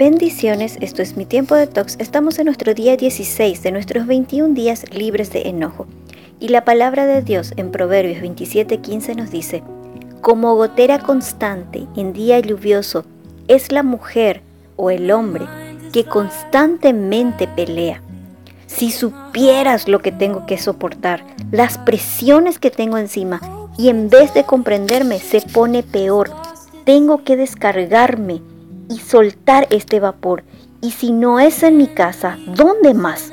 Bendiciones, esto es mi tiempo de tox. Estamos en nuestro día 16 de nuestros 21 días libres de enojo. Y la palabra de Dios en Proverbios 27:15 nos dice, como gotera constante en día lluvioso es la mujer o el hombre que constantemente pelea. Si supieras lo que tengo que soportar, las presiones que tengo encima, y en vez de comprenderme se pone peor, tengo que descargarme y soltar este vapor. Y si no es en mi casa, ¿dónde más?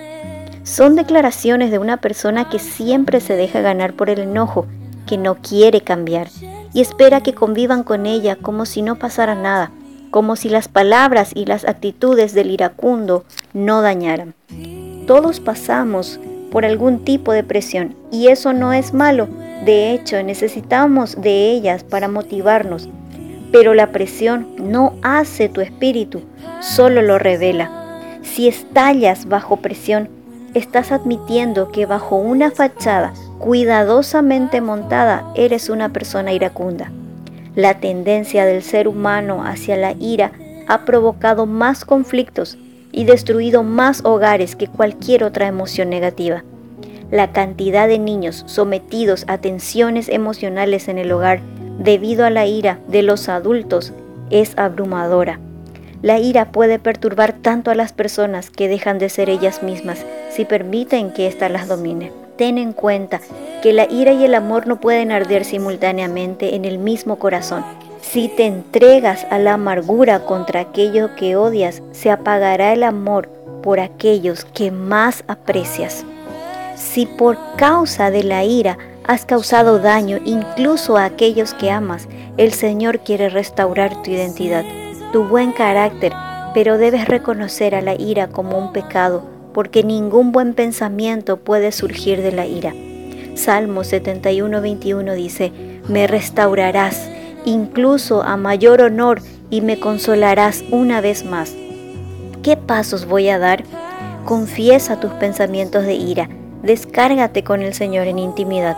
Son declaraciones de una persona que siempre se deja ganar por el enojo, que no quiere cambiar y espera que convivan con ella como si no pasara nada, como si las palabras y las actitudes del iracundo no dañaran. Todos pasamos por algún tipo de presión y eso no es malo. De hecho, necesitamos de ellas para motivarnos, pero la presión no hace tu espíritu, solo lo revela. Si estallas bajo presión, estás admitiendo que bajo una fachada cuidadosamente montada eres una persona iracunda. La tendencia del ser humano hacia la ira ha provocado más conflictos y destruido más hogares que cualquier otra emoción negativa. La cantidad de niños sometidos a tensiones emocionales en el hogar debido a la ira de los adultos es abrumadora. La ira puede perturbar tanto a las personas que dejan de ser ellas mismas si permiten que ésta las domine. Ten en cuenta que la ira y el amor no pueden arder simultáneamente en el mismo corazón. Si te entregas a la amargura contra aquello que odias, se apagará el amor por aquellos que más aprecias. Si por causa de la ira has causado daño incluso a aquellos que amas, el Señor quiere restaurar tu identidad, tu buen carácter, pero debes reconocer a la ira como un pecado, porque ningún buen pensamiento puede surgir de la ira. Salmo 71, 21 dice, me restaurarás incluso a mayor honor y me consolarás una vez más. ¿Qué pasos voy a dar? Confiesa tus pensamientos de ira, descárgate con el Señor en intimidad.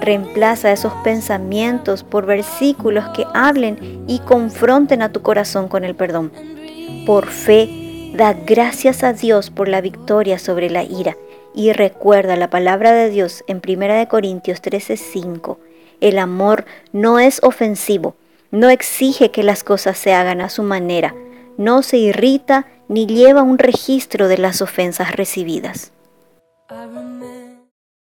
Reemplaza esos pensamientos por versículos que hablen y confronten a tu corazón con el perdón. Por fe, da gracias a Dios por la victoria sobre la ira y recuerda la palabra de Dios en 1 Corintios 13:5. El amor no es ofensivo, no exige que las cosas se hagan a su manera, no se irrita ni lleva un registro de las ofensas recibidas.